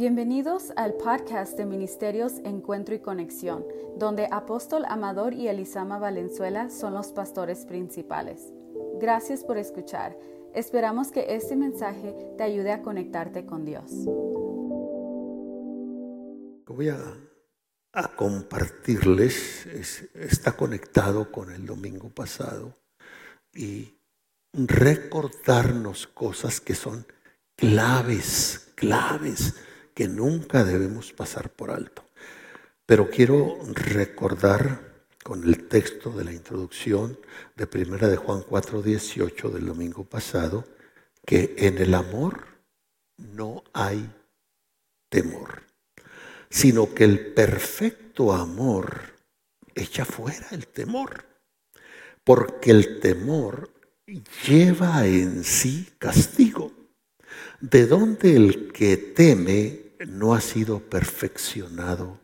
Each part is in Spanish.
Bienvenidos al podcast de Ministerios Encuentro y Conexión, donde Apóstol Amador y Elisama Valenzuela son los pastores principales. Gracias por escuchar. Esperamos que este mensaje te ayude a conectarte con Dios. Voy a, compartirles, está conectado con el domingo pasado y recordarnos cosas que son claves, claves que nunca debemos pasar por alto. Pero quiero recordar con el texto de la introducción de Primera de Juan 4:18 del domingo pasado que en el amor no hay temor, sino que el perfecto amor echa fuera el temor, porque el temor lleva en sí castigo, de donde el que teme no ha sido perfeccionado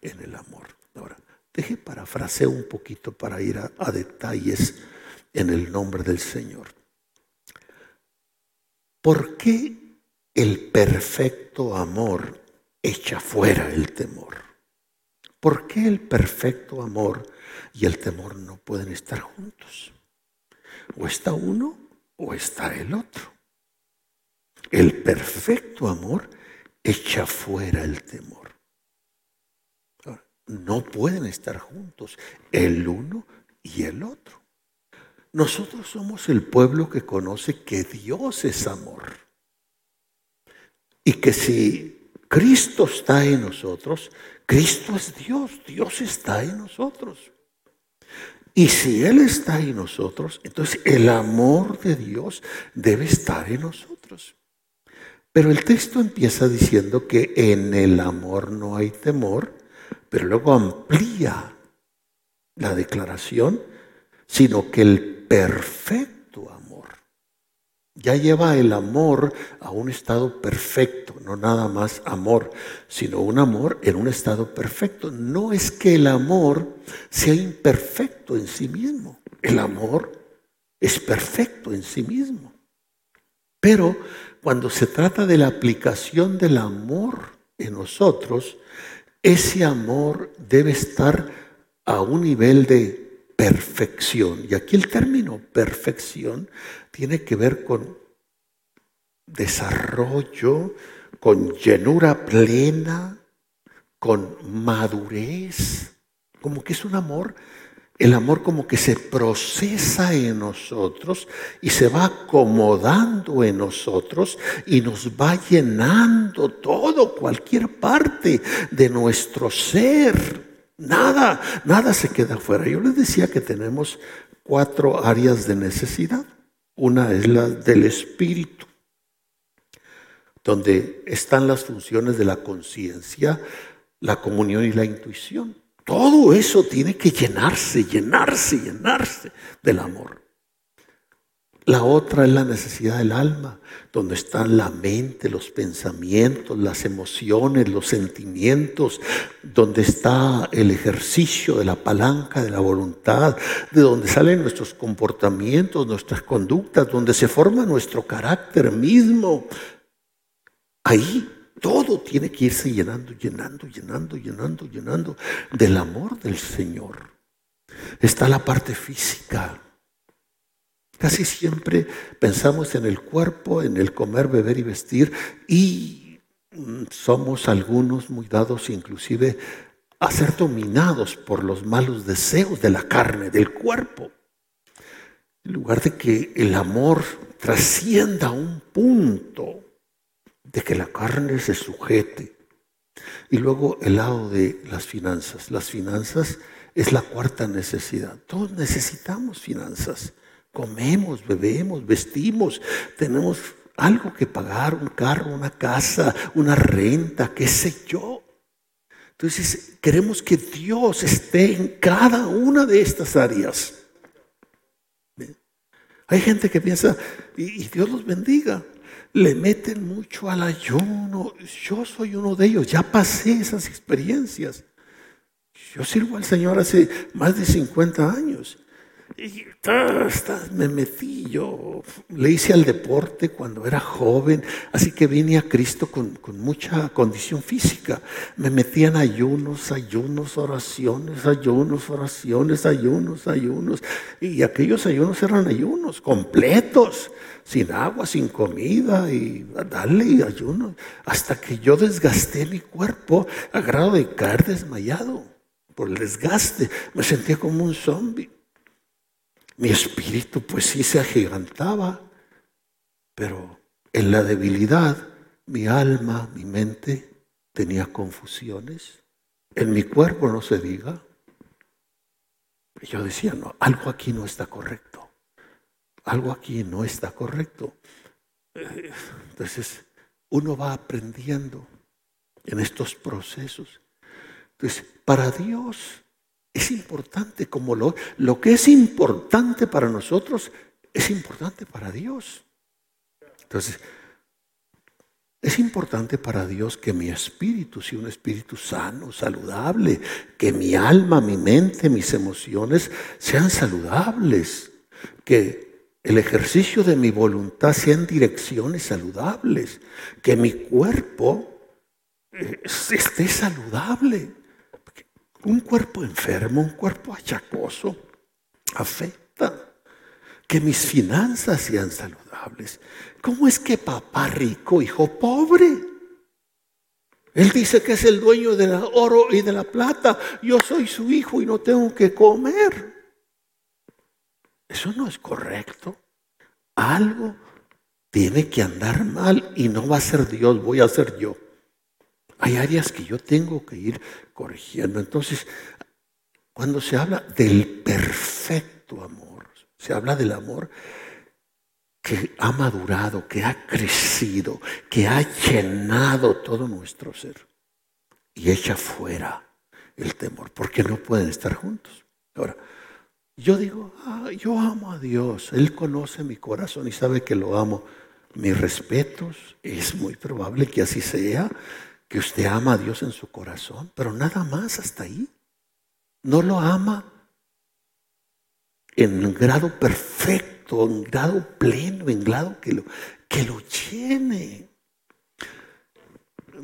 en el amor. Ahora, deje parafraseo un poquito para ir a, detalles en el nombre del Señor. ¿Por qué el perfecto amor echa fuera el temor? ¿Por qué el perfecto amor y el temor no pueden estar juntos? O está uno o está el otro. El perfecto amor echa fuera el temor. No pueden estar juntos, el uno y el otro. Nosotros somos el pueblo que conoce que Dios es amor. Y que si Cristo está en nosotros, Cristo es Dios, Dios está en nosotros. Y si Él está en nosotros, entonces el amor de Dios debe estar en nosotros. Pero el texto empieza diciendo que en el amor no hay temor, pero luego amplía la declaración, sino que el perfecto amor ya lleva el amor a un estado perfecto, no nada más amor, sino un amor en un estado perfecto. No es que el amor sea imperfecto en sí mismo, el amor es perfecto en sí mismo. Pero cuando se trata de la aplicación del amor en nosotros, ese amor debe estar a un nivel de perfección. Y aquí el término perfección tiene que ver con desarrollo, con llenura plena, con madurez, como que es un amor el amor como que se procesa en nosotros y se va acomodando en nosotros y nos va llenando todo, cualquier parte de nuestro ser. Nada, nada se queda afuera. Yo les decía que tenemos cuatro áreas de necesidad. Una es la del espíritu, donde están las funciones de la conciencia, la comunión y la intuición. Todo eso tiene que llenarse, llenarse, llenarse del amor. La otra es la necesidad del alma, donde están la mente, los pensamientos, las emociones, los sentimientos, donde está el ejercicio de la palanca de la voluntad, de donde salen nuestros comportamientos, nuestras conductas, donde se forma nuestro carácter mismo. Ahí todo tiene que irse llenando, llenando, llenando, llenando, llenando del amor del Señor. Está la parte física. Casi siempre pensamos en el cuerpo, en el comer, beber y vestir y mm, somos algunos muy dados inclusive a ser dominados por los malos deseos de la carne, del cuerpo. En lugar de que el amor trascienda un punto de que la carne se sujete. Y luego el lado de las finanzas. Las finanzas es la cuarta necesidad. Todos necesitamos finanzas. Comemos, bebemos, vestimos, tenemos algo que pagar, un carro, una casa, una renta, qué sé yo. Entonces queremos que Dios esté en cada una de estas áreas. Hay gente que piensa, y Dios los bendiga, le meten mucho al ayuno. Yo soy uno de ellos, ya pasé esas experiencias. Yo sirvo al Señor hace más de 50 años. Y me metí yo, le hice al deporte cuando era joven, así que vine a Cristo con, con, mucha condición física. Me metí en ayunos, ayunos, oraciones, ayunos, oraciones, ayunos, ayunos. Y aquellos ayunos eran ayunos completos, sin agua, sin comida, y darle ayuno, hasta que yo desgasté mi cuerpo a grado de caer desmayado por el desgaste. Me sentía como un zombie. Mi espíritu pues sí se agigantaba, pero en la debilidad mi alma, mi mente tenía confusiones. En mi cuerpo no se diga. yo decía, no, algo aquí no está correcto. Algo aquí no está correcto. Entonces, uno va aprendiendo en estos procesos. Entonces, para Dios es importante como lo, lo que es importante para nosotros es importante para Dios. Entonces, es importante para Dios que mi espíritu sea un espíritu sano, saludable, que mi alma, mi mente, mis emociones sean saludables, que el ejercicio de mi voluntad sea en direcciones saludables, que mi cuerpo eh, esté saludable. Un cuerpo enfermo, un cuerpo achacoso, afecta. Que mis finanzas sean saludables. ¿Cómo es que papá rico, hijo pobre? Él dice que es el dueño del oro y de la plata. Yo soy su hijo y no tengo que comer. Eso no es correcto. Algo tiene que andar mal y no va a ser Dios, voy a ser yo. Hay áreas que yo tengo que ir corrigiendo. Entonces, cuando se habla del perfecto amor, se habla del amor que ha madurado, que ha crecido, que ha llenado todo nuestro ser y echa fuera el temor, porque no pueden estar juntos. Ahora, yo digo, ah, yo amo a Dios, Él conoce mi corazón y sabe que lo amo. Mis respetos, es muy probable que así sea, que usted ama a Dios en su corazón, pero nada más hasta ahí. No lo ama en grado perfecto, en grado pleno, en grado que lo, que lo llene.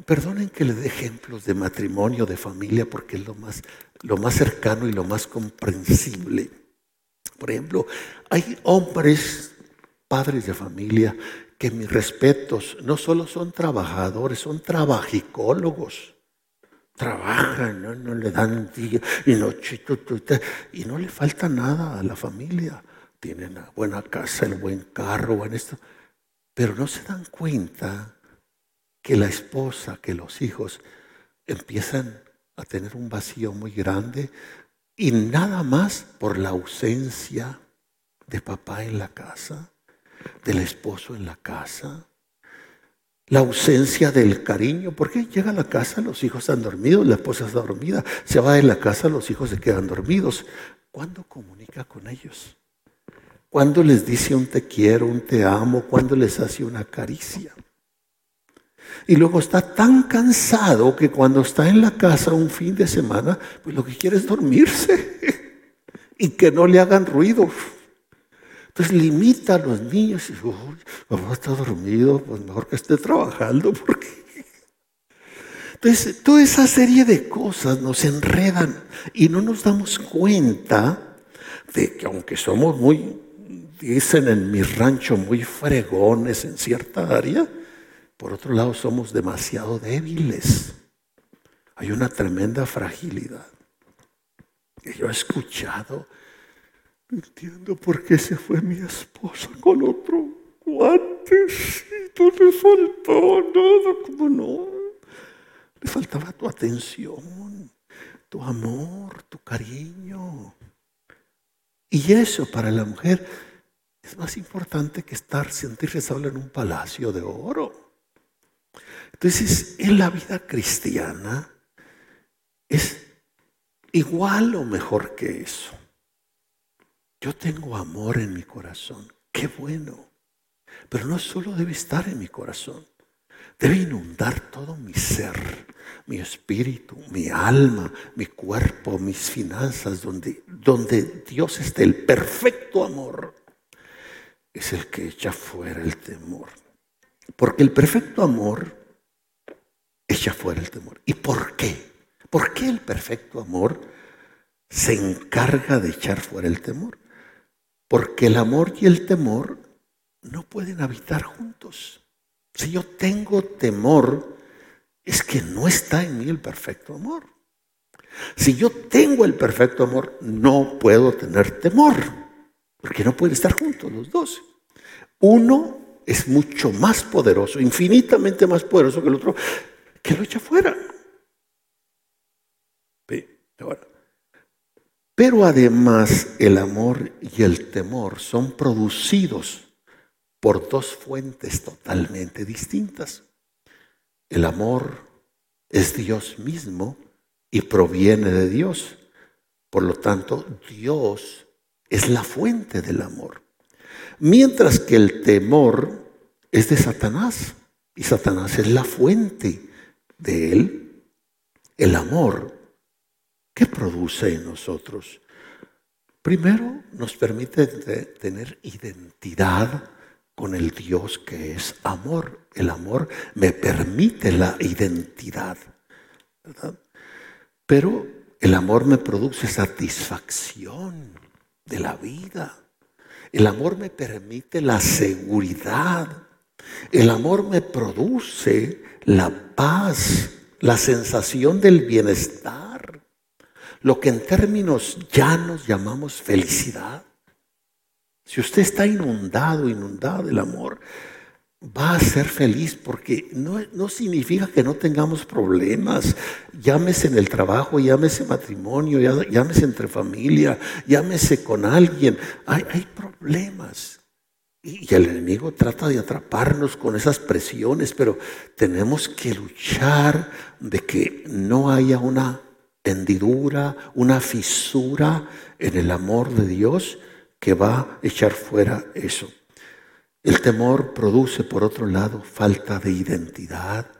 Perdonen que le dé ejemplos de matrimonio, de familia, porque es lo más, lo más cercano y lo más comprensible. Por ejemplo, hay hombres, padres de familia, que mis respetos no solo son trabajadores, son trabajicólogos. Trabajan, no, le dan día y noche y no le falta nada a la familia. Tienen la buena casa, el buen carro, buen esto. Pero no se dan cuenta que la esposa, que los hijos empiezan a tener un vacío muy grande y nada más por la ausencia de papá en la casa del esposo en la casa, la ausencia del cariño, porque llega a la casa, los hijos están dormidos, la esposa está dormida, se va de la casa, los hijos se quedan dormidos. ¿Cuándo comunica con ellos? ¿Cuándo les dice un te quiero, un te amo? ¿Cuándo les hace una caricia? Y luego está tan cansado que cuando está en la casa un fin de semana, pues lo que quiere es dormirse y que no le hagan ruido. Entonces limita a los niños y dice, papá está dormido, pues mejor que esté trabajando porque... Entonces, toda esa serie de cosas nos enredan y no nos damos cuenta de que aunque somos muy, dicen en mi rancho, muy fregones en cierta área, por otro lado somos demasiado débiles. Hay una tremenda fragilidad. Y yo he escuchado no entiendo por qué se fue mi esposa con otro guantecito. Le faltó nada, como no. Le faltaba tu atención, tu amor, tu cariño. Y eso para la mujer es más importante que estar, sentirse sola en un palacio de oro. Entonces, en la vida cristiana es igual o mejor que eso. Yo tengo amor en mi corazón. Qué bueno. Pero no solo debe estar en mi corazón. debe inundar todo mi ser, mi espíritu, mi alma, mi cuerpo, mis finanzas, donde, donde Dios está, el perfecto amor, es el que echa fuera el temor. Porque el perfecto amor echa fuera el temor. ¿Y por qué? ¿Por qué el perfecto amor se encarga de echar fuera el temor? Porque el amor y el temor no pueden habitar juntos. Si yo tengo temor, es que no está en mí el perfecto amor. Si yo tengo el perfecto amor, no puedo tener temor, porque no pueden estar juntos los dos. Uno es mucho más poderoso, infinitamente más poderoso que el otro, que lo echa fuera. Pero además el amor y el temor son producidos por dos fuentes totalmente distintas. El amor es Dios mismo y proviene de Dios. Por lo tanto, Dios es la fuente del amor. Mientras que el temor es de Satanás y Satanás es la fuente de él. El amor, ¿qué produce en nosotros? Primero, nos permite tener identidad con el Dios que es amor. El amor me permite la identidad, Pero el amor me produce satisfacción de la vida. El amor me permite la seguridad. El amor me produce la paz, la sensación del bienestar, lo que en términos llanos llamamos felicidad. Si usted está inundado, inundado del amor, va a ser feliz porque no, no, significa que no tengamos problemas. Llámese en el trabajo, llámese matrimonio, llámese entre familia, llámese con alguien. Hay, hay problemas. Y el enemigo trata de atraparnos con esas presiones, pero tenemos que luchar de que no haya una hendidura, una fisura en el amor de Dios que va a echar fuera eso. El temor produce, por otro lado, falta de identidad,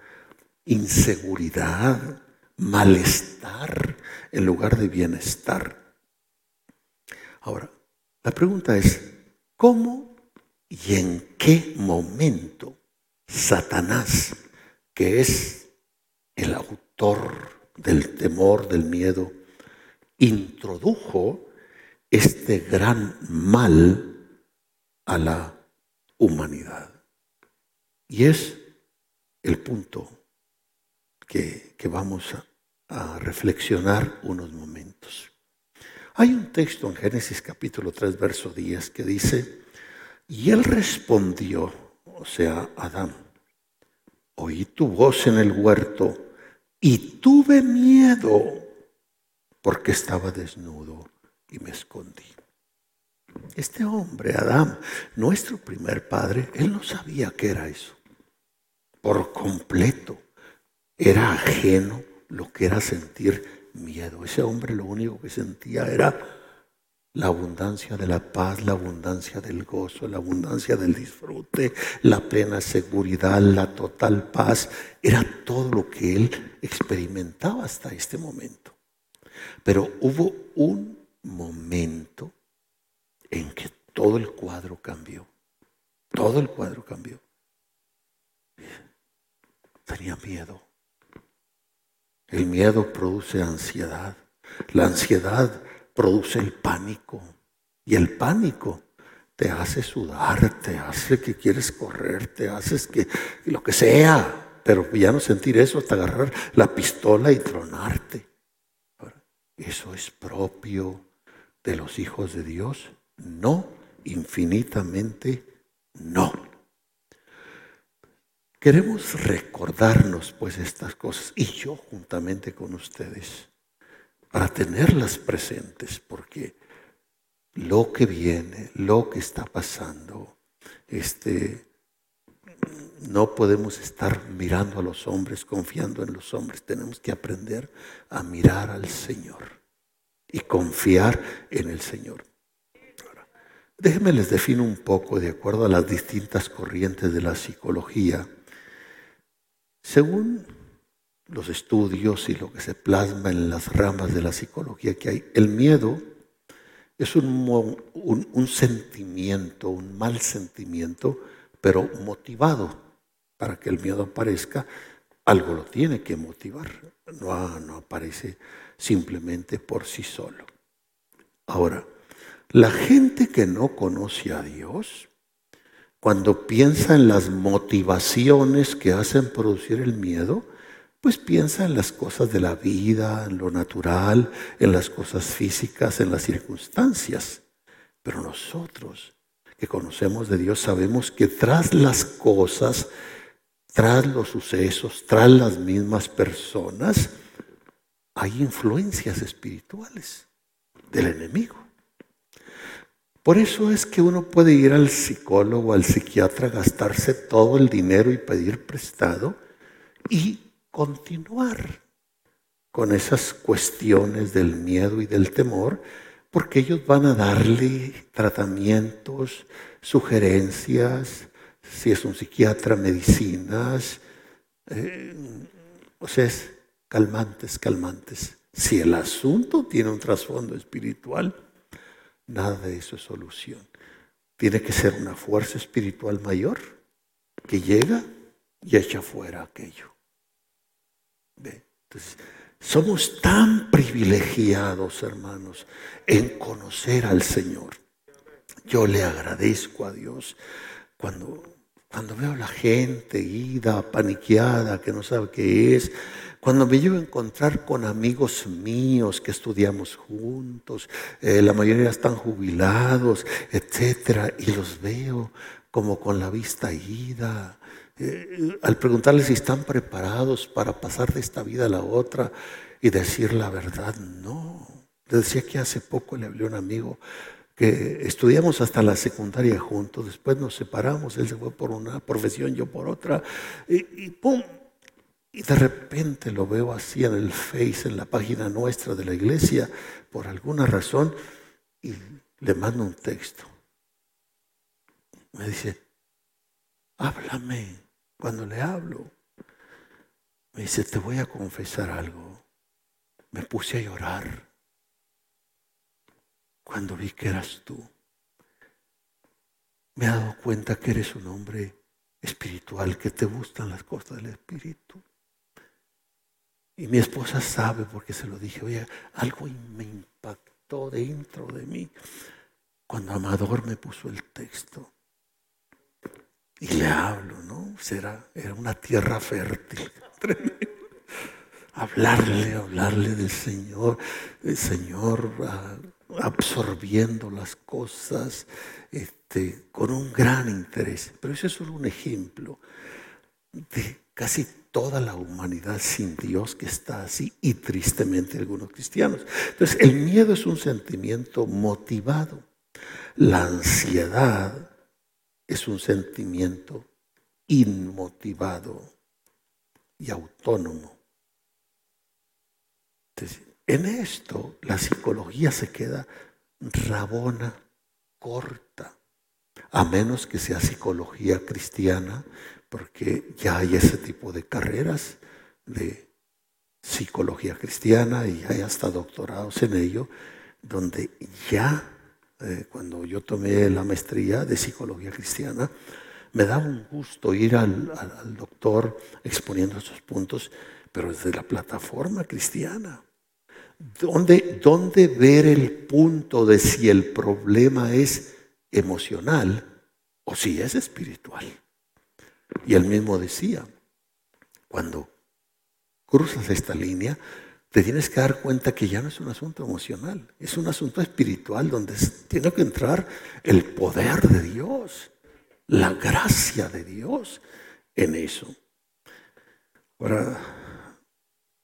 inseguridad, malestar en lugar de bienestar. Ahora, la pregunta es, ¿cómo y en qué momento Satanás, que es el autor del temor, del miedo, introdujo este gran mal a la humanidad. Y es el punto que, vamos a, a reflexionar unos momentos. Hay un texto en Génesis capítulo 3, verso 10 que dice, y él respondió, o sea, Adán, oí tu voz en el huerto y tuve miedo porque estaba desnudo y me escondí. Este hombre, Adán, nuestro primer padre, él no sabía qué era eso. Por completo. Era ajeno lo que era sentir miedo. Ese hombre lo único que sentía era la abundancia de la paz, la abundancia del gozo, la abundancia del disfrute, la plena seguridad, la total paz. Era todo lo que él experimentaba hasta este momento. Pero hubo un momento en que todo el cuadro cambió. Todo el cuadro cambió. Tenía miedo. El miedo produce ansiedad. La ansiedad produce el pánico. Y el pánico te hace sudar, te hace que quieres correr, te haces que lo que sea, pero ya no sentir eso hasta agarrar la pistola y tronarte. Eso es propio de los hijos de Dios. No, infinitamente no. Queremos recordarnos pues estas cosas y yo juntamente con ustedes para tenerlas presentes, porque lo que viene, lo que está pasando, este, no podemos estar mirando a los hombres, confiando en los hombres. Tenemos que aprender a mirar al Señor y confiar en el Señor. déjenme les defino un poco de acuerdo a las distintas corrientes de la psicología Según los estudios y lo que se plasma en las ramas de la psicología que hay, el miedo es un, un, sentimiento, un mal sentimiento, pero motivado. Para que el miedo aparezca, algo lo tiene que motivar. No, no aparece simplemente por sí solo. Ahora, la gente que no conoce a Dios, cuando piensa en las motivaciones que hacen producir el miedo, pues piensa en las cosas de la vida, en lo natural, en las cosas físicas, en las circunstancias. Pero nosotros que conocemos de Dios sabemos que tras las cosas, tras los sucesos, tras las mismas personas, hay influencias espirituales del enemigo. Por eso es que uno puede ir al psicólogo, al psiquiatra, gastarse todo el dinero y pedir prestado y continuar con esas cuestiones del miedo y del temor, porque ellos van a darle tratamientos, sugerencias, si es un psiquiatra, medicinas, eh, o sea, es calmantes, calmantes. Si el asunto tiene un trasfondo espiritual, nada de eso es solución. Tiene que ser una fuerza espiritual mayor que llega y echa fuera aquello. Somos tan privilegiados, hermanos, en conocer al Señor. Yo le agradezco a Dios cuando, cuando veo a la gente ida, paniqueada, que no sabe qué es, cuando me llevo a encontrar con amigos míos que estudiamos juntos, eh, la mayoría están jubilados, etcétera, y los veo como con la vista ida, eh, al preguntarles si están preparados para pasar de esta vida a la otra y decir la verdad, no. Le decía que hace poco le hablé a un amigo que estudiamos hasta la secundaria juntos, después nos separamos, él se fue por una profesión, yo por otra, y, y ¡pum! Y de repente lo veo así en el Face, en la página nuestra de la iglesia, por alguna razón, y le mando un texto. Me dice, háblame cuando le hablo. Me dice, te voy a confesar algo. Me puse a llorar cuando vi que eras tú. Me he dado cuenta que eres un hombre espiritual, que te gustan las cosas del espíritu. Y mi esposa sabe porque se lo dije, oye, algo me impactó dentro de mí cuando Amador me puso el texto. Y le hablo, ¿no? Será, era una tierra fértil. hablarle, hablarle del Señor, el Señor ah, absorbiendo las cosas este, con un gran interés. Pero ese es solo un ejemplo de casi toda la humanidad sin Dios que está así y tristemente algunos cristianos. Entonces, el miedo es un sentimiento motivado. La ansiedad es un sentimiento inmotivado y autónomo. en esto la psicología se queda rabona, corta, a menos que sea psicología cristiana, porque ya hay ese tipo de carreras de psicología cristiana y hay hasta doctorados en ello, donde ya eh, cuando yo tomé la maestría de psicología cristiana, me daba un gusto ir al, doctor exponiendo esos puntos, pero desde la plataforma cristiana. ¿Dónde, ¿Dónde ver el punto de si el problema es emocional o si es espiritual? Y él mismo decía, cuando cruzas esta línea, te tienes que dar cuenta que ya no es un asunto emocional, es un asunto espiritual donde tiene que entrar el poder de Dios, la gracia de Dios en eso. Ahora,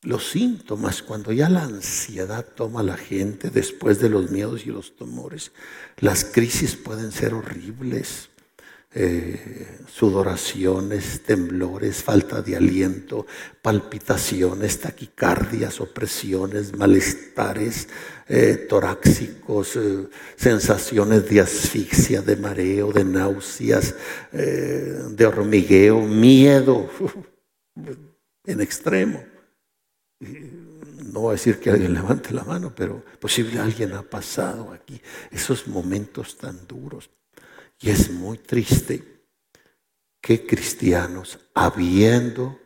los síntomas, cuando ya la ansiedad toma a la gente después de los miedos y los temores, las crisis pueden ser horribles, eh, sudoraciones, temblores, falta de aliento, palpitaciones, taquicardias, opresiones, malestares eh, torácicos, eh, sensaciones de asfixia, de mareo, de náuseas, de hormigueo, miedo. en extremo. No voy a decir que alguien levante la mano, pero posible alguien ha pasado aquí esos momentos tan duros. Y es muy triste que cristianos, habiendo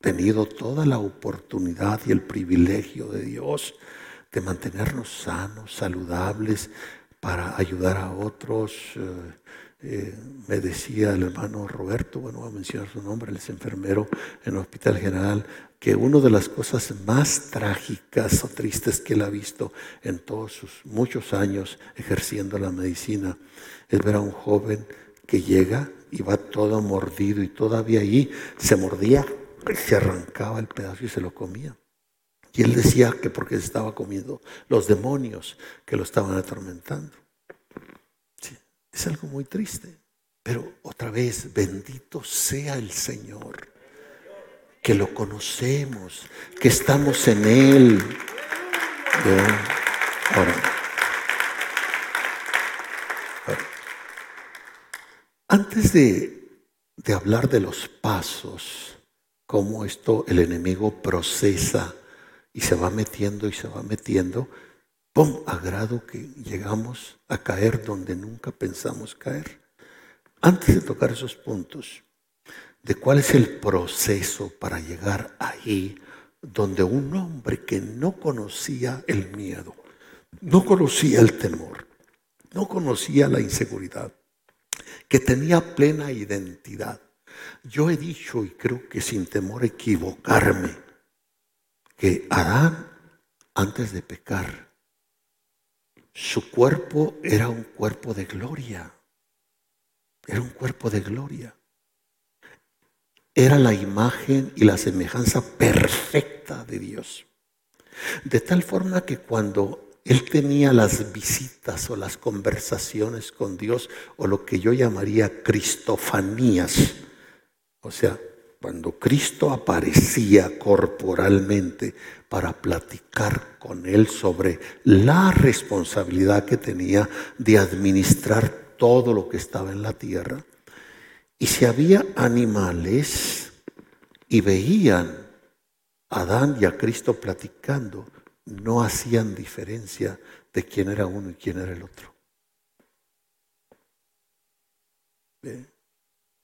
tenido toda la oportunidad y el privilegio de Dios de mantenernos sanos, saludables, para ayudar a otros, eh, eh, me decía el hermano Roberto, bueno, voy a mencionar su nombre, él es enfermero en el Hospital General, que una de las cosas más trágicas o tristes que él ha visto en todos sus muchos años ejerciendo la medicina es ver a un joven que llega y va todo mordido y todavía ahí se mordía, se arrancaba el pedazo y se lo comía. Y él decía que porque se estaba comiendo los demonios que lo estaban atormentando. Es algo muy triste. Pero otra vez, bendito sea el Señor, que lo conocemos, que estamos en Él. Ahora, antes de, de hablar de los pasos, cómo esto el enemigo procesa y se va metiendo y se va metiendo, ¡pum! A grado que llegamos a caer donde nunca pensamos caer. Antes de tocar esos puntos, de cuál es el proceso para llegar ahí donde un hombre que no conocía el miedo, no conocía el temor, no conocía la inseguridad, que tenía plena identidad. Yo he dicho, y creo que sin temor a equivocarme, que Adán, antes de pecar, su cuerpo era un cuerpo de gloria. Era un cuerpo de gloria. Era la imagen y la semejanza perfecta de Dios. De tal forma que cuando él tenía las visitas o las conversaciones con Dios, o lo que yo llamaría cristofanías, o sea, cuando Cristo aparecía corporalmente para platicar con él sobre la responsabilidad que tenía de administrar todo lo que estaba en la tierra. Y si había animales y veían a Adán y a Cristo platicando, no hacían diferencia de quién era uno y quién era el otro.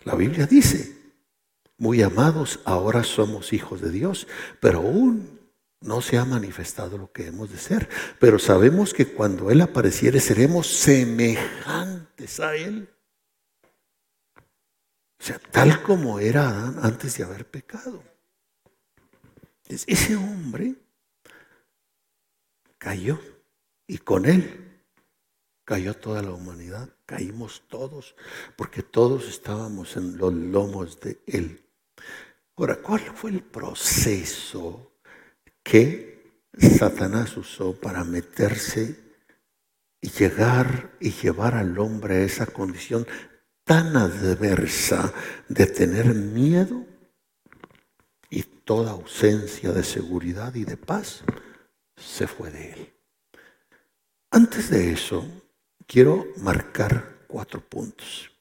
La Biblia dice, muy amados, ahora somos hijos de Dios, pero aún no se ha manifestado lo que hemos de ser. Pero sabemos que cuando Él apareciere seremos semejantes a Él. O sea, tal como era Adán antes de haber pecado. Ese hombre cayó y con él cayó toda la humanidad, caímos todos, porque todos estábamos en los lomos de él. Ahora, ¿cuál fue el proceso que Satanás usó para meterse y llegar y llevar al hombre a esa condición tan adversa de tener miedo y toda ausencia de seguridad y de paz se fue de él. Antes de eso, quiero marcar cuatro puntos.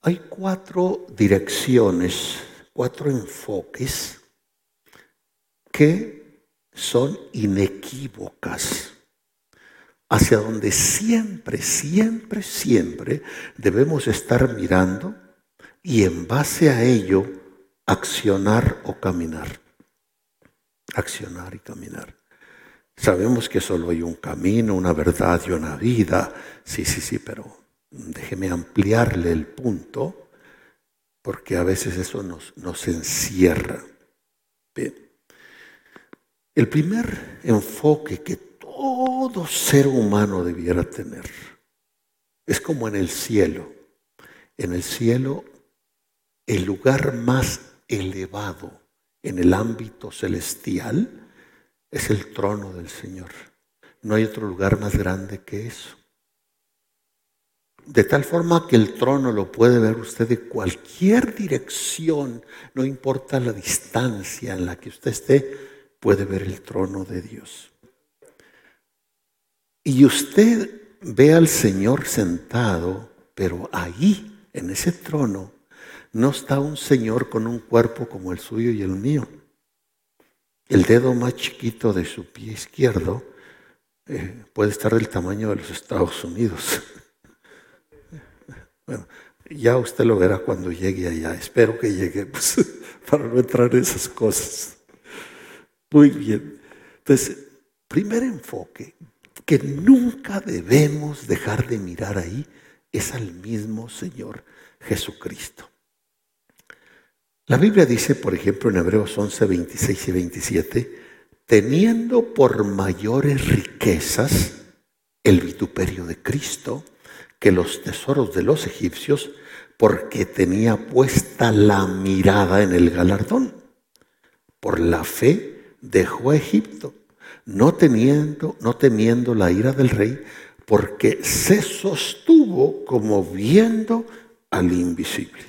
Hay cuatro direcciones cuatro enfoques que son inequívocas, hacia donde siempre, siempre, siempre debemos estar mirando y en base a ello accionar o caminar. Accionar y caminar. Sabemos que solo hay un camino, una verdad y una vida. Sí, sí, sí, pero déjeme ampliarle el punto porque a veces eso nos, nos encierra. El primer enfoque que todo ser humano debiera tener es como en el cielo. En el cielo, el lugar más elevado en el ámbito celestial es el trono del Señor. No hay otro lugar más grande que eso. De tal forma que el trono lo puede ver usted de cualquier dirección, no importa la distancia en la que usted esté, puede ver el trono de Dios. Y usted ve al Señor sentado, pero ahí, en ese trono, no está un Señor con un cuerpo como el suyo y el mío. El dedo más chiquito de su pie izquierdo eh, puede estar del tamaño de los Estados Unidos. bueno, ya usted lo verá cuando llegue allá. Espero que llegue pues, para no entrar en esas cosas. Muy bien. Entonces, primer enfoque que nunca debemos dejar de mirar ahí es al mismo Señor Jesucristo. La Biblia dice, por ejemplo, en Hebreos 11, 26 y 27, teniendo por mayores riquezas el vituperio de Cristo que los tesoros de los egipcios, porque tenía puesta la mirada en el galardón. Por la fe dejó a Egipto, no teniendo, no temiendo la ira del rey, porque se sostuvo como viendo al invisible.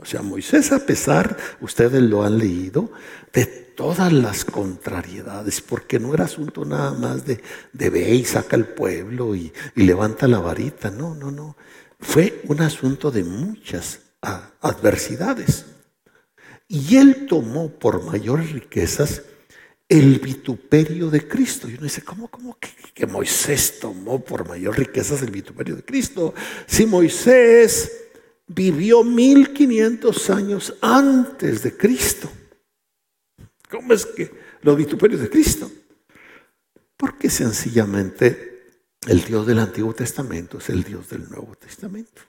O sea, Moisés, a pesar, ustedes lo han leído, de todas las contrariedades, porque no era asunto nada más de, ve y saca al pueblo y, y levanta la varita, no, no, no. Fue un asunto de muchas adversidades. Y él tomó por mayores riquezas el vituperio de Cristo. Y uno dice, ¿cómo, cómo que, que, Moisés tomó por mayor riquezas el vituperio de Cristo? Si Moisés vivió 1500 años antes de Cristo. ¿Cómo es que los vituperios de Cristo? Porque sencillamente el Dios del Antiguo Testamento es el Dios del Nuevo Testamento.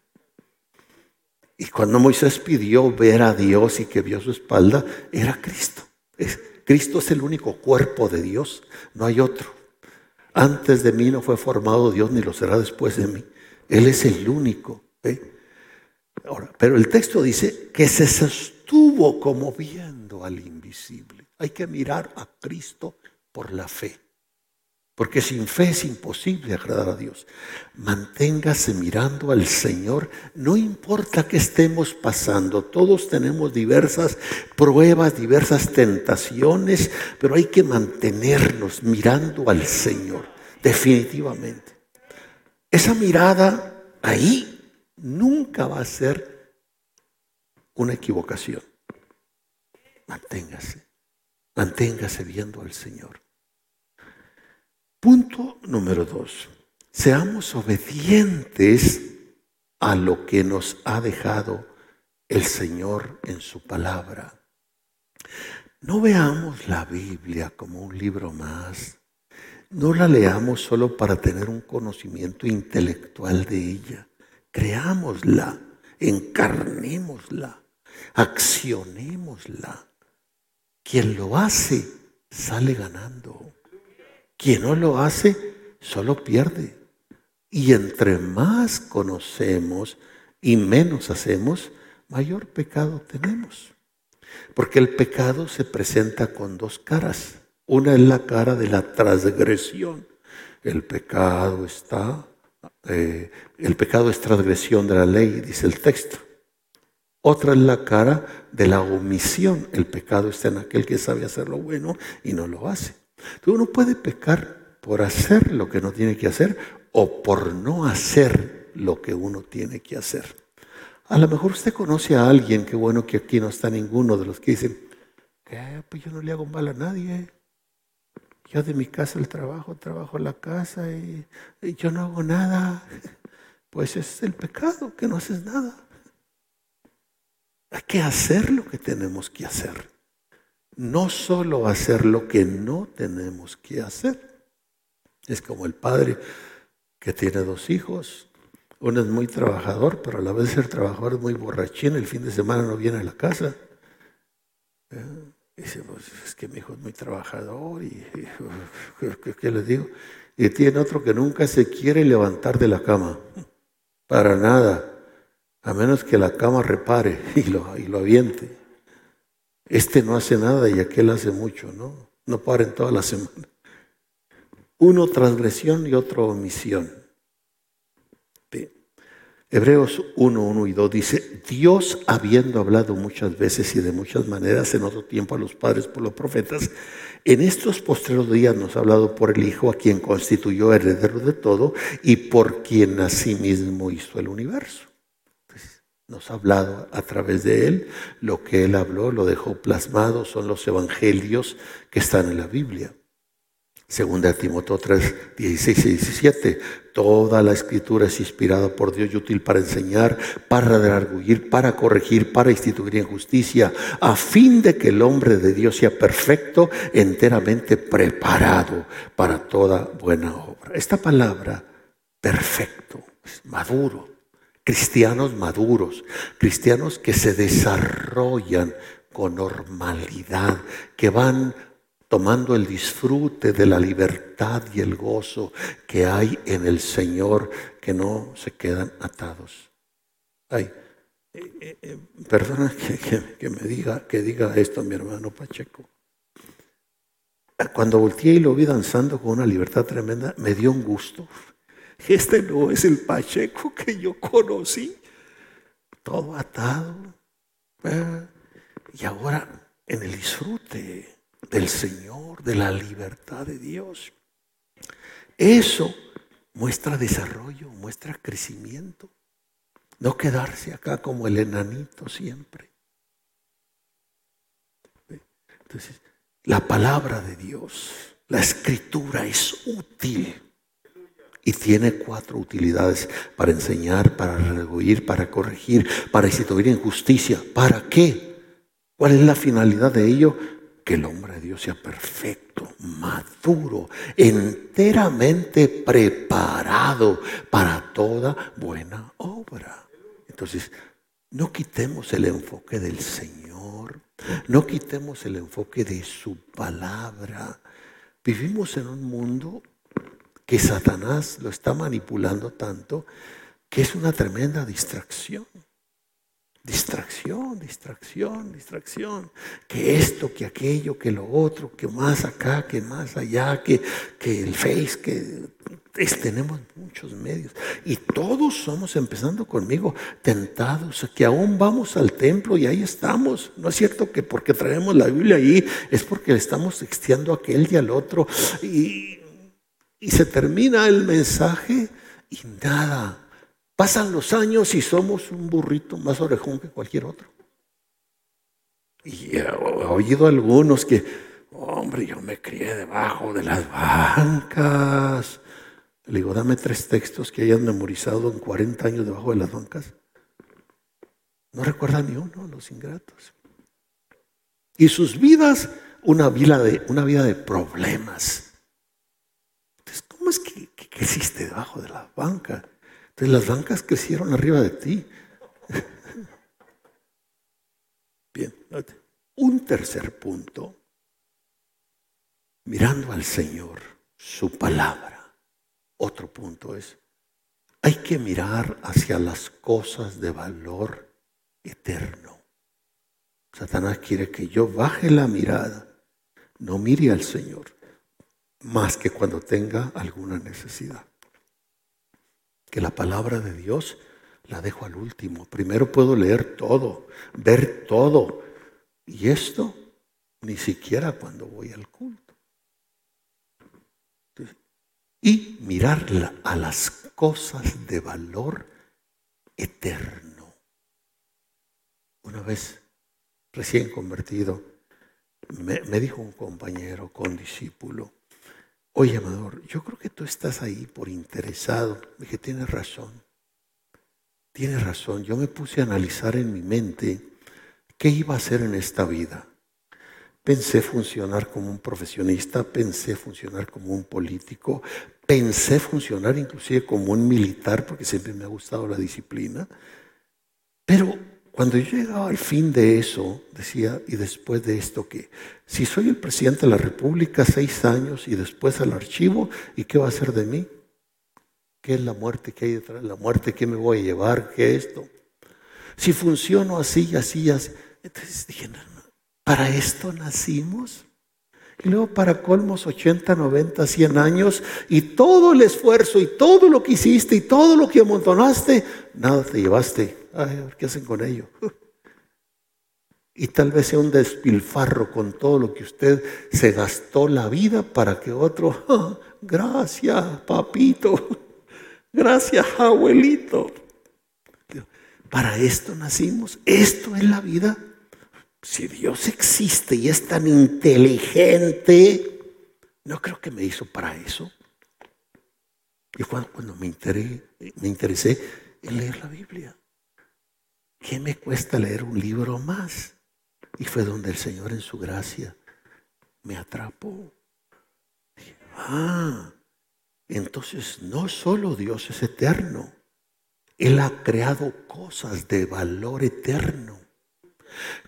Y cuando Moisés pidió ver a Dios y que vio su espalda, era Cristo. Cristo es el único cuerpo de Dios, no hay otro. Antes de mí no fue formado Dios ni lo será después de mí. Él es el único. ¿eh? Ahora, pero el texto dice que se sostuvo como viendo al invisible. Hay que mirar a Cristo por la fe. Porque sin fe es imposible agradar a Dios. Manténgase mirando al Señor, no importa qué estemos pasando. Todos tenemos diversas pruebas, diversas tentaciones, pero hay que mantenernos mirando al Señor, definitivamente. Esa mirada ahí nunca va a ser una equivocación. Manténgase, manténgase viendo al Señor. Punto número dos. Seamos obedientes a lo que nos ha dejado el Señor en su palabra. No veamos la Biblia como un libro más. No la leamos solo para tener un conocimiento intelectual de ella creámosla, encarnémosla, accionémosla. Quien lo hace sale ganando. Quien no lo hace solo pierde. Y entre más conocemos y menos hacemos, mayor pecado tenemos. Porque el pecado se presenta con dos caras. Una es la cara de la transgresión. El pecado está eh, el pecado es transgresión de la ley, dice el texto. Otra es la cara de la omisión. El pecado está en aquel que sabe hacer lo bueno y no lo hace. Entonces uno puede pecar por hacer lo que no tiene que hacer o por no hacer lo que uno tiene que hacer. A lo mejor usted conoce a alguien, qué bueno que aquí no está ninguno de los que dicen, que pues yo no le hago mal a nadie. Yo de mi casa al trabajo, trabajo la casa y, yo no hago nada. Pues es el pecado, que no haces nada. Hay que hacer lo que tenemos que hacer. No solo hacer lo que no tenemos que hacer. Es como el padre que tiene dos hijos. Uno es muy trabajador, pero a la vez ser trabajador es muy borrachín. El fin de semana no viene a la casa. ¿Eh? Dice, pues es que mi hijo es muy trabajador y, ¿qué, le digo? Y tiene otro que nunca se quiere levantar de la cama, para nada, a menos que la cama repare y lo, y lo aviente. Este no hace nada y aquel hace mucho, ¿no? No paren toda la semana. Uno transgresión y otro omisión. Hebreos 1, 1 y 2 dice, Dios habiendo hablado muchas veces y de muchas maneras en otro tiempo a los padres por los profetas, en estos postreros días nos ha hablado por el Hijo a quien constituyó heredero de todo y por quien asimismo hizo el universo. Nos ha hablado a través de él. Lo que él habló lo dejó plasmado, son los evangelios que están en la Biblia. Segunda Timoteo 3, 16 y 17. Toda la escritura es inspirada por Dios y útil para enseñar, para redarguir, para corregir, para instituir en justicia, a fin de que el hombre de Dios sea perfecto, enteramente preparado para toda buena obra. Esta palabra, perfecto, es maduro. Cristianos maduros, cristianos que se desarrollan con normalidad, que van tomando el disfrute de la libertad y el gozo que hay en el Señor, que no se quedan atados. Ay, eh, eh, eh, perdona que, me diga, que diga esto mi hermano Pacheco. Cuando volteé y lo vi danzando con una libertad tremenda, me dio un gusto. Este no es el Pacheco que yo conocí, todo atado. Y ahora en el disfrute del Señor, de la libertad de Dios. Eso muestra desarrollo, muestra crecimiento. No quedarse acá como el enanito siempre. Entonces, la palabra de Dios, la escritura es útil y tiene cuatro utilidades para enseñar, para rehuir, para corregir, para instituir en justicia. ¿Para qué? ¿Cuál es la finalidad de ello? que el hombre de Dios sea perfecto, maduro, enteramente preparado para toda buena obra. Entonces, no quitemos el enfoque del Señor, no quitemos el enfoque de su palabra. Vivimos en un mundo que Satanás lo está manipulando tanto que es una tremenda distracción. Distracción, distracción, distracción. Que esto, que aquello, que lo otro, que más acá, que más allá, que, que el Face, que tenemos muchos medios. Y todos somos, empezando conmigo, tentados, que aún vamos al templo y ahí estamos. No es cierto que porque traemos la Biblia ahí, es porque le estamos texteando a aquel y al otro. Y, y se termina el mensaje y nada Pasan los años y somos un burrito más orejón que cualquier otro. Y he oído algunos que, hombre, yo me crié debajo de las bancas. Le digo, dame tres textos que hayan memorizado en 40 años debajo de las bancas. No recuerda ni uno, los ingratos. Y sus vidas, una de, una vida de problemas. Entonces, ¿cómo es que, creciste debajo de las bancas? las bancas crecieron arriba de ti. Bien, un tercer punto, mirando al Señor, su palabra. Otro punto es, hay que mirar hacia las cosas de valor eterno. Satanás quiere que yo baje la mirada, no mire al Señor, más que cuando tenga alguna necesidad que la palabra de Dios la dejo al último. Primero puedo leer todo, ver todo. Y esto ni siquiera cuando voy al culto. Y mirar a las cosas de valor eterno. Una vez, recién convertido, me, me dijo un compañero con discípulo, Oye, Amador, yo creo que tú estás ahí por interesado. Dije, tienes razón. Tienes razón. Yo me puse a analizar en mi mente qué iba a hacer en esta vida. Pensé funcionar como un profesionista, pensé funcionar como un político, pensé funcionar inclusive como un militar, porque siempre me ha gustado la disciplina. Pero cuando yo llegaba al fin de eso, decía, y después de esto, que si soy el presidente de la República seis años y después al archivo, ¿y qué va a hacer de mí? ¿Qué es la muerte? ¿Qué hay detrás de la muerte? ¿Qué me voy a llevar? ¿Qué es esto? Si funciono así, así, así. Entonces dije, ¿para esto nacimos? Y luego para colmos 80, 90, 100 años y todo el esfuerzo y todo lo que hiciste y todo lo que amontonaste, nada te llevaste Ay, ¿qué hacen con ello? Y tal vez sea un despilfarro con todo lo que usted se gastó la vida para que otro, ah, gracias papito, gracias abuelito. Para esto nacimos. Esto es la vida. Si Dios existe y es tan inteligente, no creo que me hizo para eso. Y cuando, me, me interesé en leer la Biblia, ¿qué me cuesta leer un libro más? Y fue donde el Señor en su gracia me atrapó. ah, entonces no solo Dios es eterno, Él ha creado cosas de valor eterno.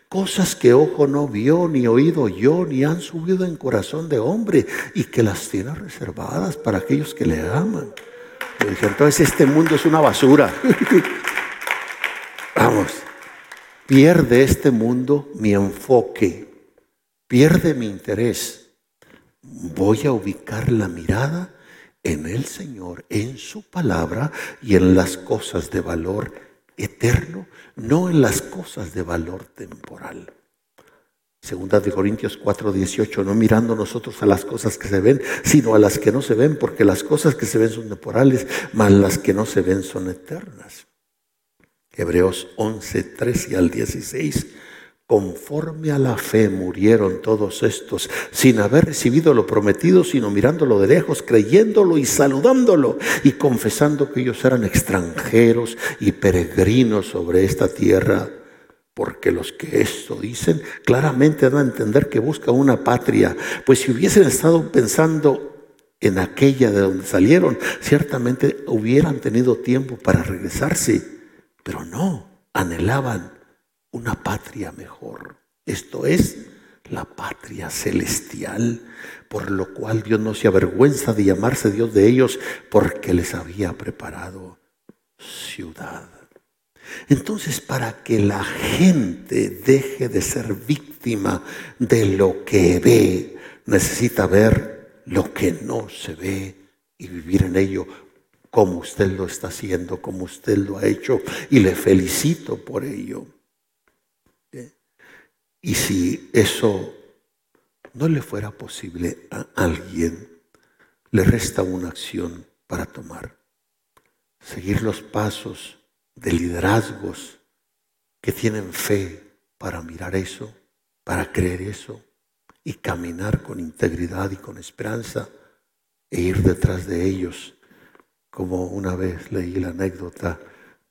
Cosas que ojo no vio, ni oído yo, ni han subido en corazón de hombre, y que las tiene reservadas para aquellos que le aman. entonces este mundo es una basura. Vamos, pierde este mundo mi enfoque, pierde mi interés. Voy a ubicar la mirada en el Señor, en su palabra y en las cosas de valor eterno, no en las cosas de valor temporal. Segunda de Corintios 4, 18, no mirando nosotros a las cosas que se ven, sino a las que no se ven, porque las cosas que se ven son temporales, mas las que no se ven son eternas. Hebreos 11, 13 al 16 Conforme a la fe murieron todos estos, sin haber recibido lo prometido, sino mirándolo de lejos, creyéndolo y saludándolo, y confesando que ellos eran extranjeros y peregrinos sobre esta tierra. Porque los que esto dicen claramente dan a entender que buscan una patria, pues si hubiesen estado pensando en aquella de donde salieron, ciertamente hubieran tenido tiempo para regresarse, pero no, anhelaban una patria mejor. Esto es la patria celestial, por lo cual Dios no se avergüenza de llamarse Dios de ellos, porque les había preparado ciudad. Entonces, para que la gente deje de ser víctima de lo que ve, necesita ver lo que no se ve y vivir en ello como usted lo está haciendo, como usted lo ha hecho, y le felicito por ello. Y si eso no le fuera posible a alguien, le resta una acción para tomar. Seguir los pasos de liderazgos que tienen fe para mirar eso, para creer eso y caminar con integridad y con esperanza e ir detrás de ellos. Como una vez leí la anécdota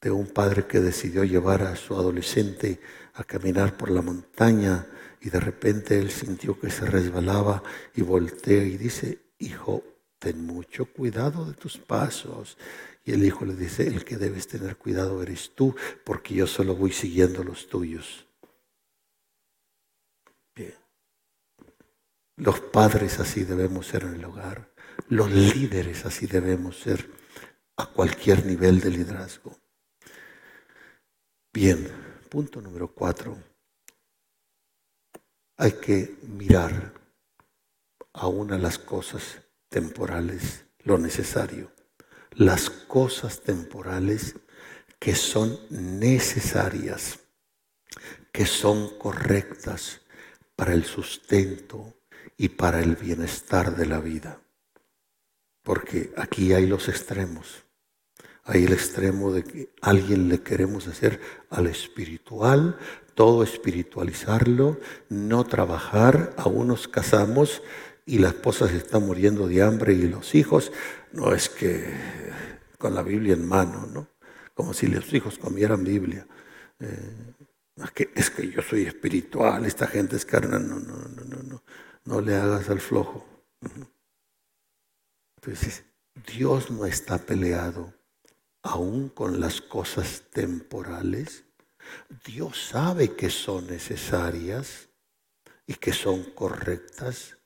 de un padre que decidió llevar a su adolescente a caminar por la montaña y de repente él sintió que se resbalaba y voltea y dice, hijo, ten mucho cuidado de tus pasos. Y el hijo le dice, el que debes tener cuidado eres tú, porque yo solo voy siguiendo los tuyos. Los padres así debemos ser en el hogar, los líderes así debemos ser a cualquier nivel de liderazgo. Bien, punto número cuatro. Hay que mirar a una las cosas temporales, lo necesario. Las cosas temporales que son necesarias, que son correctas para el sustento y para el bienestar de la vida. Porque aquí hay los extremos. Hay el extremo de que alguien le queremos hacer al espiritual, todo espiritualizarlo, no trabajar, aún nos casamos y la esposa se está muriendo de hambre y los hijos, no es que con la Biblia en mano, ¿no? Como si los hijos comieran Biblia. Eh, es, que, yo soy espiritual, esta gente es carnal, no, no, no, no, no, no le hagas al flojo. Entonces, Dios no está peleado aún con las cosas temporales, Dios sabe que son necesarias y que son correctas,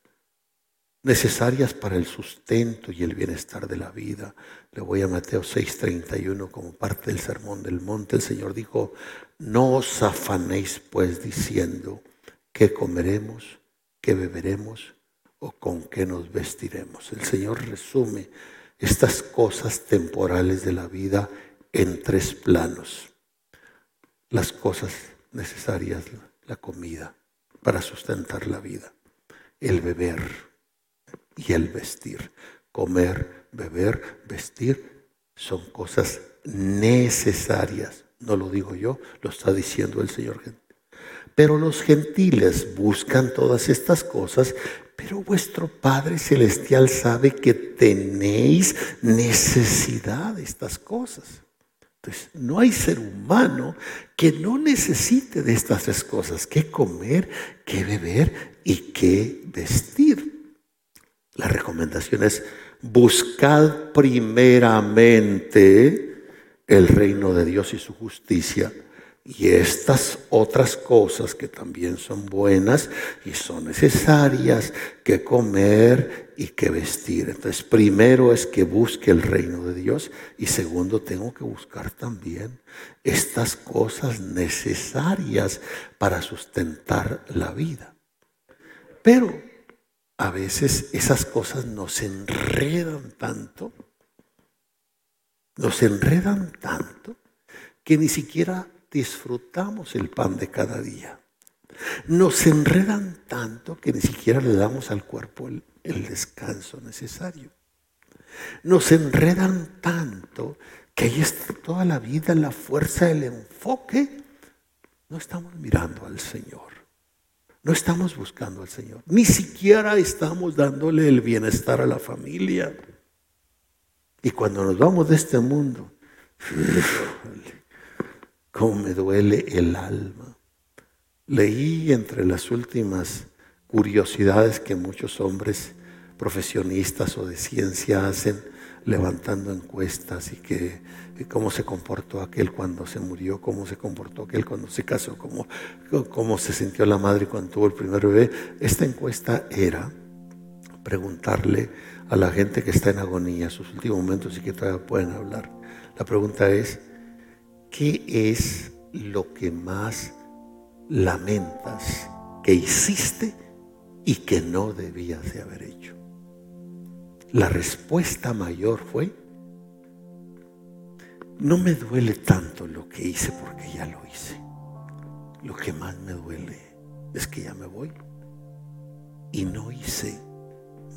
necesarias para el sustento y el bienestar de la vida. Le voy a Mateo 6:31 como parte del sermón del monte. El Señor dijo, no os afanéis pues diciendo, ¿qué comeremos? ¿Qué beberemos? ¿O con qué nos vestiremos? El Señor resume estas cosas temporales de la vida en tres planos. Las cosas necesarias, la comida para sustentar la vida, el beber y el vestir. Comer, beber, vestir son cosas necesarias No lo digo yo, lo está diciendo el Señor. Pero los gentiles buscan todas estas cosas, pero vuestro Padre Celestial sabe que tenéis necesidad de estas cosas. Entonces, no hay ser humano que no necesite de estas tres cosas, que comer, que beber y que vestir. La recomendación es buscad primeramente el reino de Dios y su justicia y estas otras cosas que también son buenas y son necesarias que comer y que vestir. Entonces, primero es que busque el reino de Dios y segundo tengo que buscar también estas cosas necesarias para sustentar la vida. Pero a veces esas cosas nos enredan tanto, nos enredan tanto que ni siquiera disfrutamos el pan de cada día. Nos enredan tanto que ni siquiera le damos al cuerpo el, descanso necesario. Nos enredan tanto que ahí está toda la vida, la fuerza, el enfoque. No estamos mirando al Señor. No estamos buscando al Señor. Ni siquiera estamos dándole el bienestar a la familia. Y cuando nos vamos de este mundo, cómo me duele el alma. Leí entre las últimas curiosidades que muchos hombres profesionistas o de ciencia hacen levantando encuestas y que cómo se comportó aquel cuando se murió, cómo se comportó aquel cuando se casó, cómo, cómo se sintió la madre cuando tuvo el primer bebé. Esta encuesta era preguntarle a la gente que está en agonía, sus últimos momentos y que todavía pueden hablar. La pregunta es, ¿qué es lo que más lamentas que hiciste y que no debías de haber hecho? La respuesta mayor fue, no me duele tanto lo que hice porque ya lo hice. Lo que más me duele es que ya me voy. Y no hice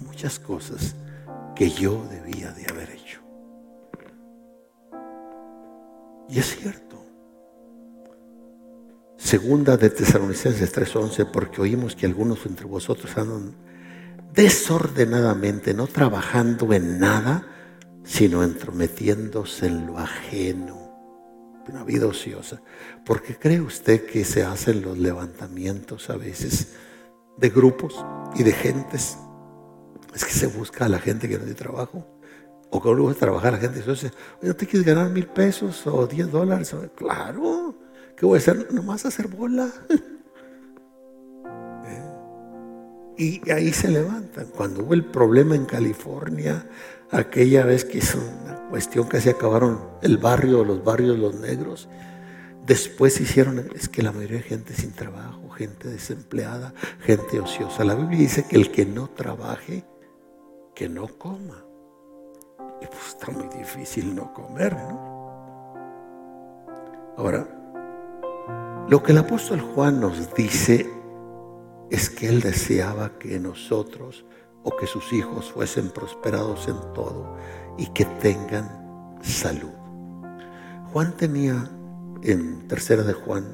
muchas cosas que yo debía de haber hecho. Y es cierto. Segunda de Tesalonicenses 3:11, porque oímos que algunos entre vosotros andan desordenadamente, no trabajando en nada, sino entrometiéndose en lo ajeno. Una vida ociosa. porque cree usted que se hacen los levantamientos a veces de grupos y de gentes? Es que se busca a la gente que no tiene trabajo. O que luego trabajar la gente dice, oye, ¿no te quieres ganar mil pesos o diez dólares? Claro, ¿qué voy a hacer? Nomás hacer bola. ¿Eh? Y ahí se levantan. Cuando hubo el problema en California, aquella vez que hizo una cuestión que se acabaron el barrio, los barrios, los negros, después hicieron, es que la mayoría de gente sin trabajo, gente desempleada, gente ociosa. La Biblia dice que el que no trabaje, que no coma. Y pues está muy difícil no comer, ¿no? Ahora, lo que el apóstol Juan nos dice es que él deseaba que nosotros o que sus hijos fuesen prosperados en todo y que tengan salud. Juan tenía en tercera de Juan,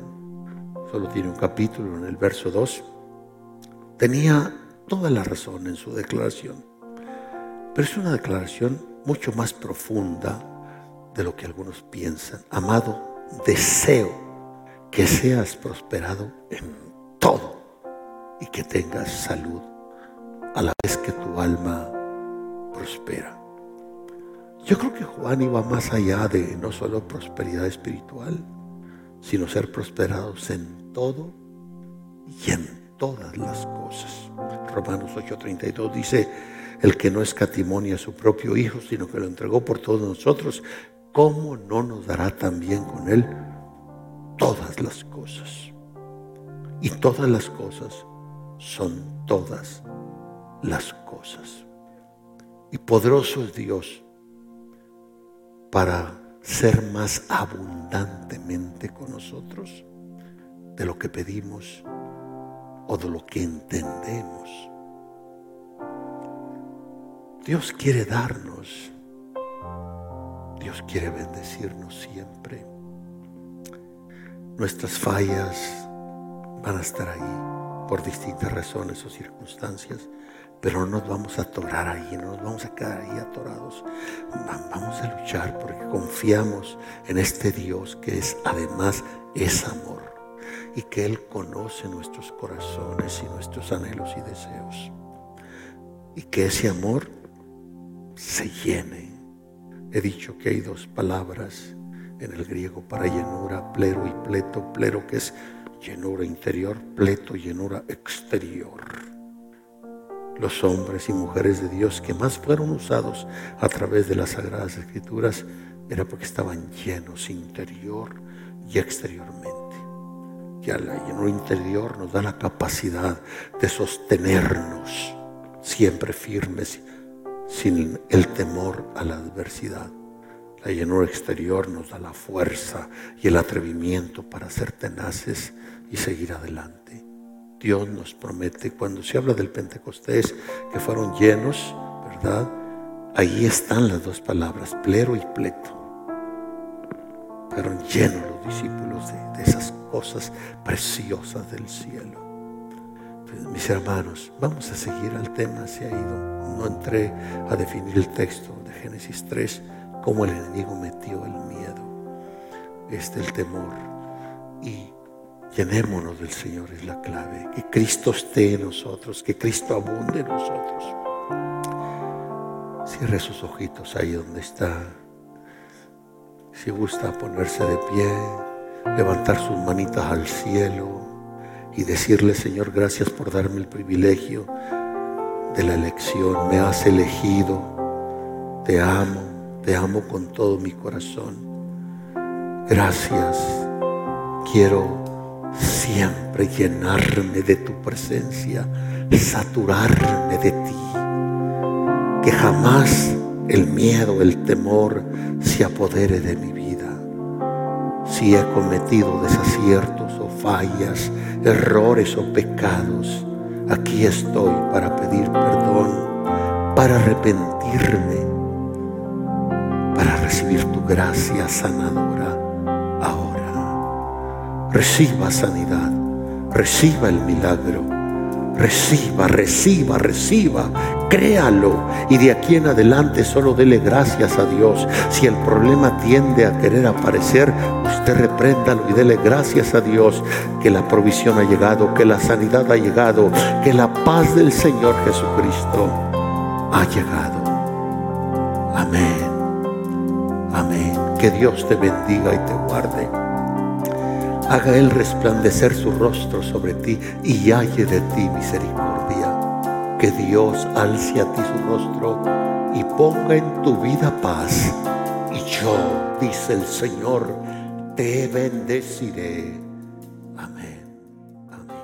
solo tiene un capítulo en el verso 2, tenía toda la razón en su declaración, pero es una declaración mucho más profunda de lo que algunos piensan. Amado, deseo que seas prosperado en todo y que tengas salud a la vez que tu alma prospera. Yo creo que Juan iba más allá de no solo prosperidad espiritual, sino ser prosperados en todo y en todas las cosas. Romanos 8:32 dice, el que no escatimonia a su propio Hijo, sino que lo entregó por todos nosotros, ¿cómo no nos dará también con Él todas las cosas? Y todas las cosas son todas las cosas. Y poderoso es Dios para ser más abundantemente con nosotros de lo que pedimos o de lo que entendemos. Dios quiere darnos. Dios quiere bendecirnos siempre. Nuestras fallas van a estar ahí por distintas razones o circunstancias, pero no nos vamos a atorar ahí, no nos vamos a quedar ahí atorados. Vamos a luchar porque confiamos en este Dios que es además es amor y que Él conoce nuestros corazones y nuestros anhelos y deseos. Y que ese amor se llene. He dicho que hay dos palabras en el griego para llenura, plero y pleto, plero que es llenura interior, pleto, llenura exterior. Los hombres y mujeres de Dios que más fueron usados a través de las Sagradas Escrituras era porque estaban llenos interior y exteriormente. Ya la llenura interior nos da la capacidad de sostenernos siempre firmes sin el temor a la adversidad. La llenura exterior nos da la fuerza y el atrevimiento para ser tenaces y seguir adelante. Dios nos promete, cuando se habla del Pentecostés, que fueron llenos, ¿verdad? Ahí están las dos palabras, plero y pleto. Fueron llenos los discípulos de, de esas cosas preciosas del cielo. Mis hermanos, vamos a seguir al tema, se ha ido. No entré a definir el texto de Génesis 3 cómo el enemigo metió el miedo, este el temor. Y llenémonos del Señor es la clave. Que Cristo esté en nosotros, que Cristo abunde en nosotros. Cierre sus ojitos ahí donde está. Si gusta ponerse de pie, levantar sus manitas al cielo y decirle, Señor, gracias por darme el privilegio de la elección. Me has elegido. Te amo. Te amo con todo mi corazón. Gracias. Quiero siempre llenarme de tu presencia, saturarme de ti. Que jamás el miedo, el temor se apodere de mi vida. Si he cometido desaciertos o fallas, errores o pecados, aquí estoy para pedir perdón, para arrepentirme para recibir tu gracia sanadora ahora. Reciba sanidad, reciba el milagro, reciba, reciba, reciba, créalo y de aquí en adelante solo dele gracias a Dios. Si el problema tiende a querer aparecer, usted repréndalo y dele gracias a Dios que la provisión ha llegado, que la sanidad ha llegado, que la paz del Señor Jesucristo ha llegado. Amén. Amén. Que Dios te bendiga y te guarde. Haga Él resplandecer su rostro sobre ti y halle de ti misericordia. Que Dios alce a ti su rostro y ponga en tu vida paz. Y yo, dice el Señor, te bendeciré. Amén. Amén.